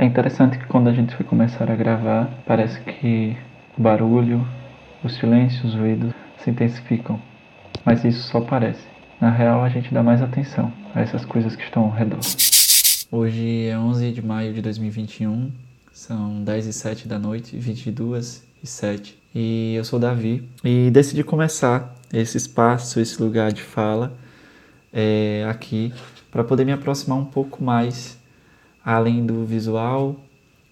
É interessante que quando a gente foi começar a gravar, parece que o barulho, o silêncio, os ruídos se intensificam. Mas isso só parece. Na real, a gente dá mais atenção a essas coisas que estão ao redor. Hoje é 11 de maio de 2021, são 10 e 7 da noite, 22 e 7. E eu sou Davi e decidi começar esse espaço, esse lugar de fala é, aqui para poder me aproximar um pouco mais além do visual,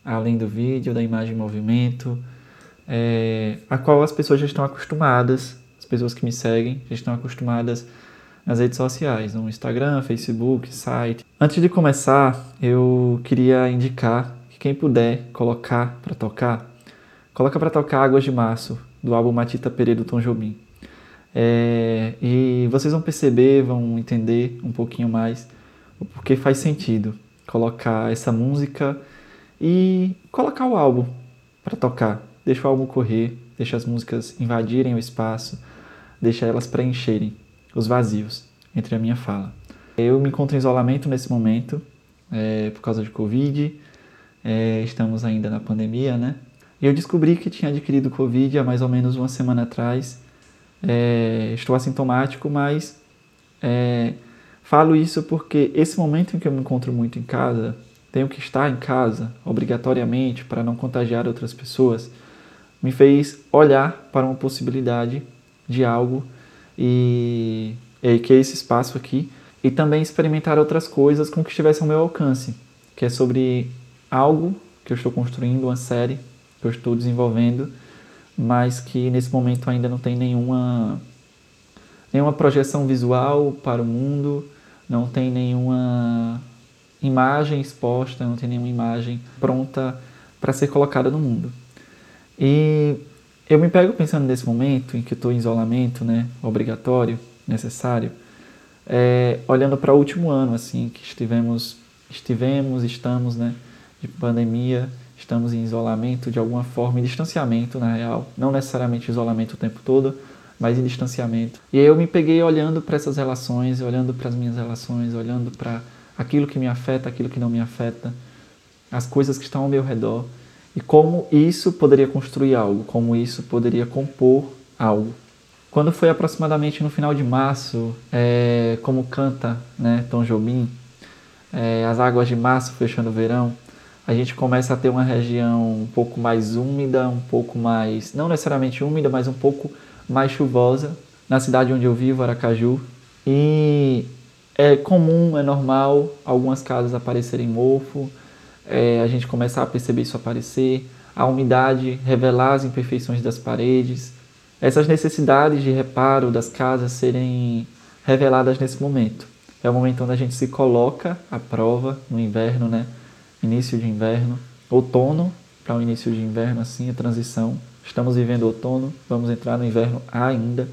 além do vídeo, da imagem em movimento, é, a qual as pessoas já estão acostumadas, as pessoas que me seguem já estão acostumadas nas redes sociais, no Instagram, Facebook, site. Antes de começar, eu queria indicar que quem puder colocar para tocar, coloca para tocar Águas de Março, do álbum Matita Pereira do Tom Jobim. É, e vocês vão perceber, vão entender um pouquinho mais o porquê faz sentido colocar essa música e colocar o álbum para tocar. Deixa o álbum correr, deixa as músicas invadirem o espaço, deixa elas preencherem os vazios entre a minha fala. Eu me encontro em isolamento nesse momento é, por causa de Covid, é, estamos ainda na pandemia, né? E eu descobri que tinha adquirido Covid há mais ou menos uma semana atrás. É, estou assintomático, mas é, Falo isso porque esse momento em que eu me encontro muito em casa, tenho que estar em casa obrigatoriamente para não contagiar outras pessoas, me fez olhar para uma possibilidade de algo e, e que é esse espaço aqui e também experimentar outras coisas com que estivesse ao meu alcance, que é sobre algo que eu estou construindo, uma série que eu estou desenvolvendo, mas que nesse momento ainda não tem nenhuma nenhuma projeção visual para o mundo, não tem nenhuma imagem exposta, não tem nenhuma imagem pronta para ser colocada no mundo. E eu me pego pensando nesse momento em que estou em isolamento, né, obrigatório, necessário, é, olhando para o último ano, assim, que estivemos, estivemos, estamos, né, de pandemia, estamos em isolamento de alguma forma, em distanciamento, na real, não necessariamente isolamento o tempo todo, mas em distanciamento. E aí eu me peguei olhando para essas relações, olhando para as minhas relações, olhando para aquilo que me afeta, aquilo que não me afeta, as coisas que estão ao meu redor e como isso poderia construir algo, como isso poderia compor algo. Quando foi aproximadamente no final de março, é, como canta né, Tom Jobim, é, as águas de março fechando o verão, a gente começa a ter uma região um pouco mais úmida, um pouco mais, não necessariamente úmida, mas um pouco mais chuvosa na cidade onde eu vivo, Aracaju. E é comum, é normal algumas casas aparecerem mofo, é, a gente começar a perceber isso aparecer, a umidade revelar as imperfeições das paredes, essas necessidades de reparo das casas serem reveladas nesse momento. É o momento onde a gente se coloca à prova no inverno, né? Início de inverno, outono para o início de inverno, assim, a transição. Estamos vivendo outono, vamos entrar no inverno ainda,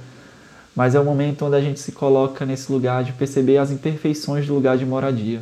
mas é o momento onde a gente se coloca nesse lugar de perceber as imperfeições do lugar de moradia.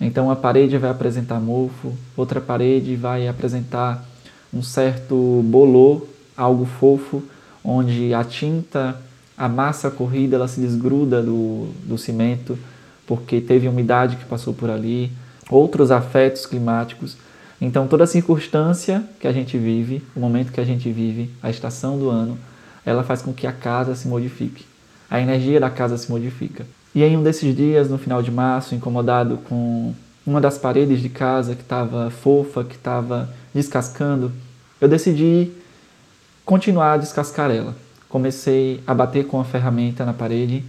Então a parede vai apresentar mofo, outra parede vai apresentar um certo bolor, algo fofo, onde a tinta, a massa corrida, ela se desgruda do, do cimento, porque teve umidade que passou por ali, outros afetos climáticos então, toda circunstância que a gente vive, o momento que a gente vive, a estação do ano, ela faz com que a casa se modifique. A energia da casa se modifica. E em um desses dias, no final de março, incomodado com uma das paredes de casa que estava fofa, que estava descascando, eu decidi continuar a descascar ela. Comecei a bater com a ferramenta na parede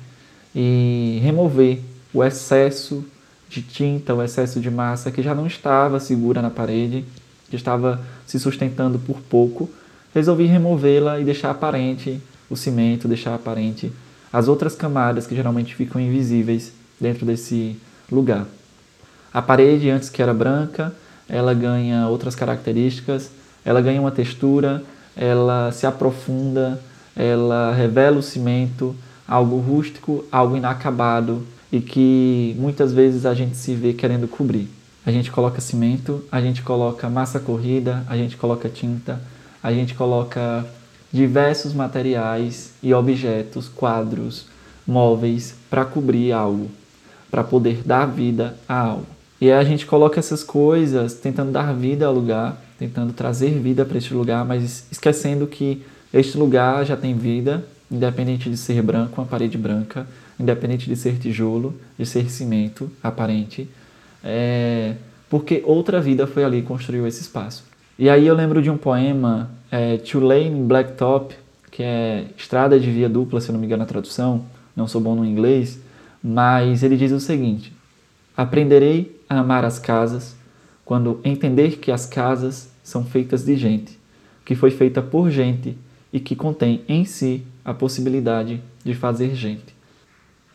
e remover o excesso de tinta, o excesso de massa que já não estava segura na parede, que estava se sustentando por pouco, resolvi removê-la e deixar aparente o cimento, deixar aparente as outras camadas que geralmente ficam invisíveis dentro desse lugar. A parede, antes que era branca, ela ganha outras características, ela ganha uma textura, ela se aprofunda, ela revela o cimento, algo rústico, algo inacabado, e que muitas vezes a gente se vê querendo cobrir. A gente coloca cimento, a gente coloca massa corrida, a gente coloca tinta, a gente coloca diversos materiais e objetos, quadros, móveis para cobrir algo, para poder dar vida a algo. E aí a gente coloca essas coisas tentando dar vida ao lugar, tentando trazer vida para este lugar, mas esquecendo que este lugar já tem vida, independente de ser branco, uma parede branca, independente de ser tijolo, de ser cimento aparente, é, porque outra vida foi ali e construiu esse espaço. E aí eu lembro de um poema, é, Tulane Blacktop, que é Estrada de Via Dupla, se eu não me engano a tradução, não sou bom no inglês, mas ele diz o seguinte: Aprenderei a amar as casas quando entender que as casas são feitas de gente, que foi feita por gente e que contém em si a possibilidade de fazer gente.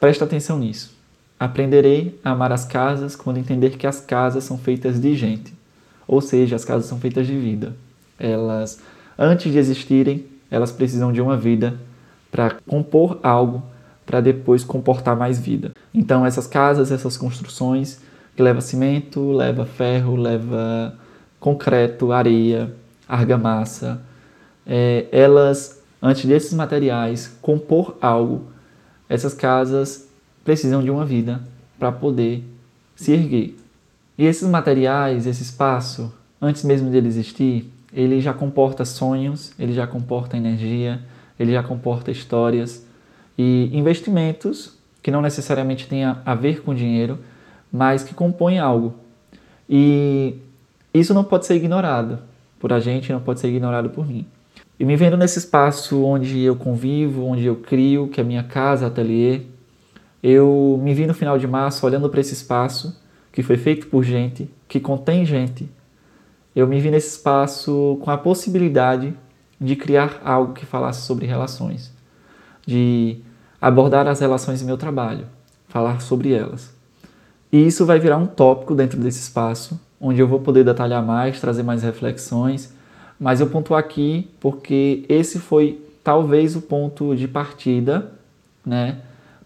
Presta atenção nisso. Aprenderei a amar as casas quando entender que as casas são feitas de gente, ou seja, as casas são feitas de vida. Elas, antes de existirem, elas precisam de uma vida para compor algo para depois comportar mais vida. Então essas casas, essas construções que leva cimento, leva ferro, leva concreto, areia, argamassa, é, elas antes desses materiais compor algo, essas casas precisam de uma vida para poder se erguer. E esses materiais, esse espaço, antes mesmo de ele existir, ele já comporta sonhos, ele já comporta energia, ele já comporta histórias e investimentos que não necessariamente tenha a ver com dinheiro, mas que compõem algo. E isso não pode ser ignorado por a gente, não pode ser ignorado por mim. E me vendo nesse espaço onde eu convivo, onde eu crio, que é a minha casa, ateliê, eu me vi no final de março olhando para esse espaço que foi feito por gente, que contém gente, eu me vi nesse espaço com a possibilidade de criar algo que falasse sobre relações, de abordar as relações em meu trabalho, falar sobre elas. E isso vai virar um tópico dentro desse espaço, onde eu vou poder detalhar mais, trazer mais reflexões, mas eu ponto aqui porque esse foi talvez o ponto de partida, né,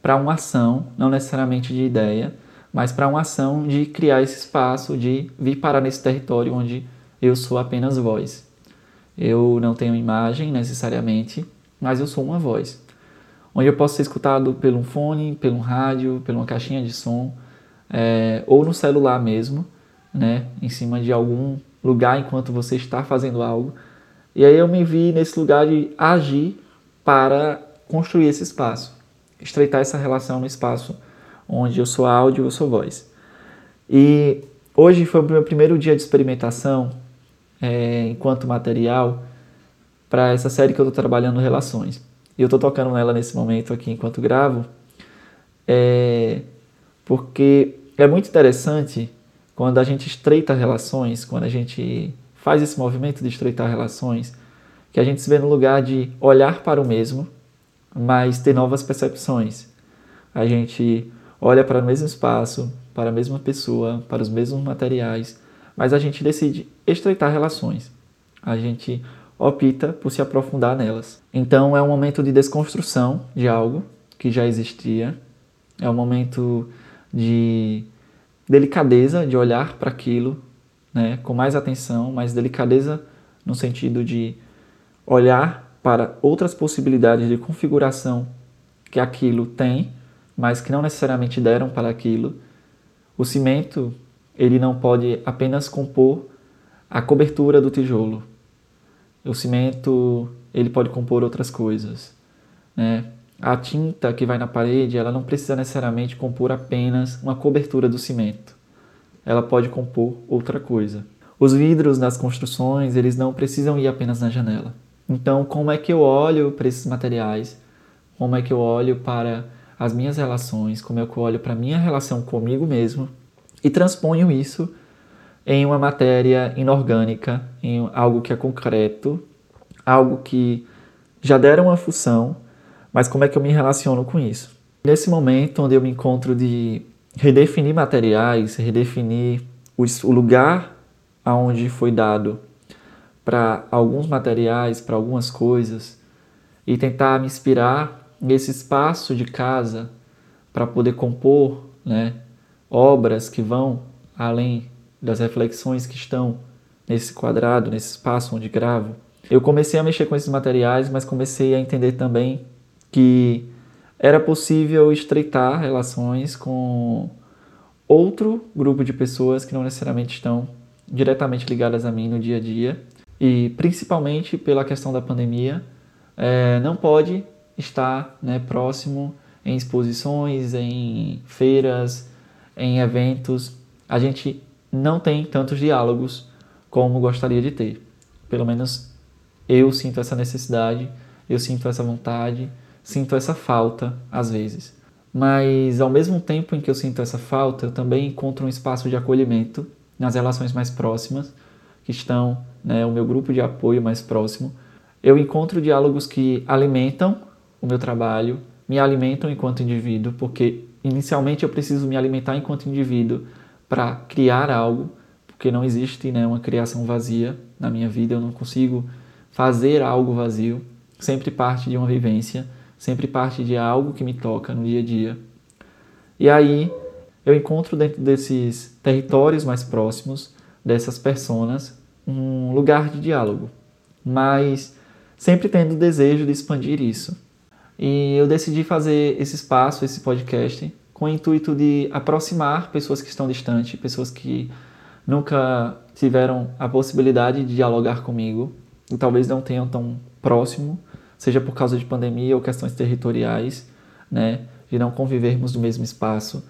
para uma ação, não necessariamente de ideia, mas para uma ação de criar esse espaço, de vir parar nesse território onde eu sou apenas voz. Eu não tenho imagem necessariamente, mas eu sou uma voz. Onde eu posso ser escutado pelo um fone, pelo um rádio, pela uma caixinha de som, é, ou no celular mesmo, né, em cima de algum lugar enquanto você está fazendo algo. E aí eu me vi nesse lugar de agir para construir esse espaço, estreitar essa relação no espaço onde eu sou áudio, eu sou voz. E hoje foi o meu primeiro dia de experimentação é, enquanto material para essa série que eu estou trabalhando relações. E eu estou tocando nela nesse momento aqui enquanto gravo, é, porque é muito interessante quando a gente estreita relações, quando a gente faz esse movimento de estreitar relações, que a gente se vê no lugar de olhar para o mesmo, mas ter novas percepções. A gente olha para o mesmo espaço, para a mesma pessoa, para os mesmos materiais, mas a gente decide estreitar relações. A gente opta por se aprofundar nelas. Então é um momento de desconstrução de algo que já existia, é um momento de delicadeza de olhar para aquilo, né, com mais atenção, mais delicadeza no sentido de olhar para outras possibilidades de configuração que aquilo tem, mas que não necessariamente deram para aquilo. O cimento ele não pode apenas compor a cobertura do tijolo. O cimento ele pode compor outras coisas. Né? A tinta que vai na parede ela não precisa necessariamente compor apenas uma cobertura do cimento. Ela pode compor outra coisa. Os vidros nas construções eles não precisam ir apenas na janela. Então, como é que eu olho para esses materiais? Como é que eu olho para as minhas relações? Como é que eu olho para a minha relação comigo mesmo? e transponho isso em uma matéria inorgânica, em algo que é concreto, algo que já deram uma função, mas como é que eu me relaciono com isso? Nesse momento onde eu me encontro de redefinir materiais, redefinir o lugar aonde foi dado para alguns materiais, para algumas coisas, e tentar me inspirar nesse espaço de casa para poder compor, né, obras que vão além das reflexões que estão nesse quadrado, nesse espaço onde gravo. Eu comecei a mexer com esses materiais, mas comecei a entender também que era possível estreitar relações com outro grupo de pessoas que não necessariamente estão diretamente ligadas a mim no dia a dia e principalmente pela questão da pandemia, é, não pode estar né, próximo em exposições, em feiras, em eventos. A gente não tem tantos diálogos como gostaria de ter. Pelo menos eu sinto essa necessidade, eu sinto essa vontade, sinto essa falta às vezes. Mas ao mesmo tempo em que eu sinto essa falta, eu também encontro um espaço de acolhimento nas relações mais próximas, que estão né, o meu grupo de apoio mais próximo. Eu encontro diálogos que alimentam o meu trabalho, me alimentam enquanto indivíduo, porque inicialmente eu preciso me alimentar enquanto indivíduo para criar algo, porque não existe né, uma criação vazia na minha vida, eu não consigo fazer algo vazio, sempre parte de uma vivência sempre parte de algo que me toca no dia a dia. E aí eu encontro dentro desses territórios mais próximos, dessas personas, um lugar de diálogo, mas sempre tendo o desejo de expandir isso. E eu decidi fazer esse espaço, esse podcast, com o intuito de aproximar pessoas que estão distantes, pessoas que nunca tiveram a possibilidade de dialogar comigo, e talvez não tenham tão próximo seja por causa de pandemia ou questões territoriais, né, de não convivermos no mesmo espaço.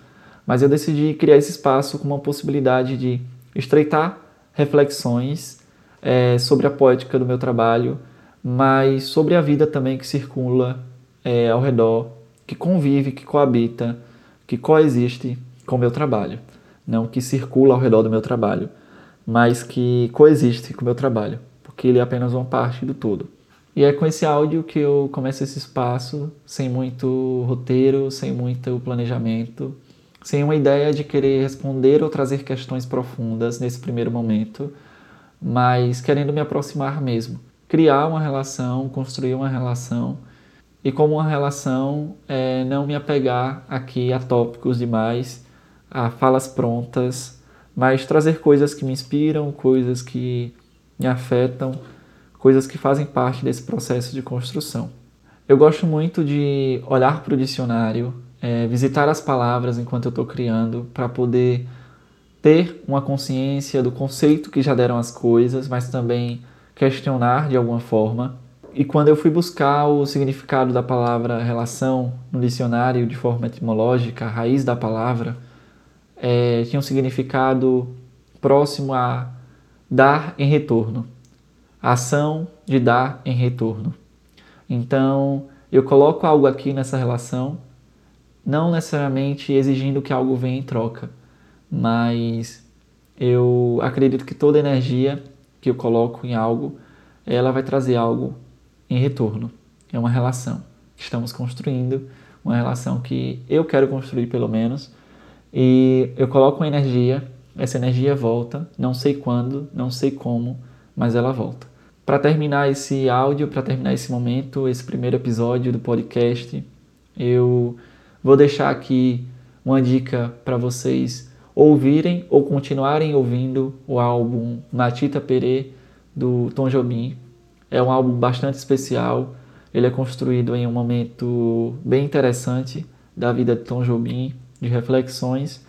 Mas eu decidi criar esse espaço com uma possibilidade de estreitar reflexões é, sobre a poética do meu trabalho, mas sobre a vida também que circula é, ao redor, que convive, que coabita, que coexiste com o meu trabalho. Não que circula ao redor do meu trabalho, mas que coexiste com o meu trabalho, porque ele é apenas uma parte do todo. E é com esse áudio que eu começo esse espaço, sem muito roteiro, sem muito planejamento, sem uma ideia de querer responder ou trazer questões profundas nesse primeiro momento, mas querendo me aproximar mesmo. Criar uma relação, construir uma relação, e como uma relação, é, não me apegar aqui a tópicos demais, a falas prontas, mas trazer coisas que me inspiram, coisas que me afetam coisas que fazem parte desse processo de construção. Eu gosto muito de olhar para o dicionário, é, visitar as palavras enquanto eu estou criando, para poder ter uma consciência do conceito que já deram as coisas, mas também questionar de alguma forma. E quando eu fui buscar o significado da palavra relação no dicionário de forma etimológica, a raiz da palavra, é, tinha um significado próximo a dar em retorno ação de dar em retorno. Então, eu coloco algo aqui nessa relação, não necessariamente exigindo que algo venha em troca, mas eu acredito que toda energia que eu coloco em algo, ela vai trazer algo em retorno. É uma relação que estamos construindo, uma relação que eu quero construir pelo menos, e eu coloco uma energia, essa energia volta, não sei quando, não sei como, mas ela volta. Para terminar esse áudio, para terminar esse momento, esse primeiro episódio do podcast, eu vou deixar aqui uma dica para vocês ouvirem ou continuarem ouvindo o álbum Matita Perê do Tom Jobim. É um álbum bastante especial. Ele é construído em um momento bem interessante da vida de Tom Jobim, de reflexões,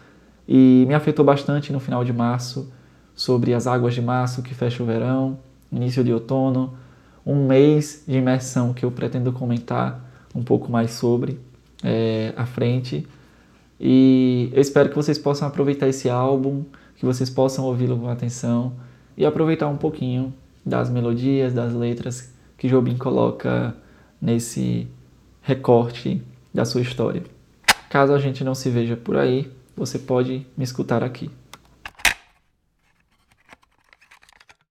e me afetou bastante no final de março sobre as águas de março que fecha o verão início de outono, um mês de imersão que eu pretendo comentar um pouco mais sobre é, à frente. E eu espero que vocês possam aproveitar esse álbum, que vocês possam ouvi-lo com atenção e aproveitar um pouquinho das melodias, das letras que Jobim coloca nesse recorte da sua história. Caso a gente não se veja por aí, você pode me escutar aqui.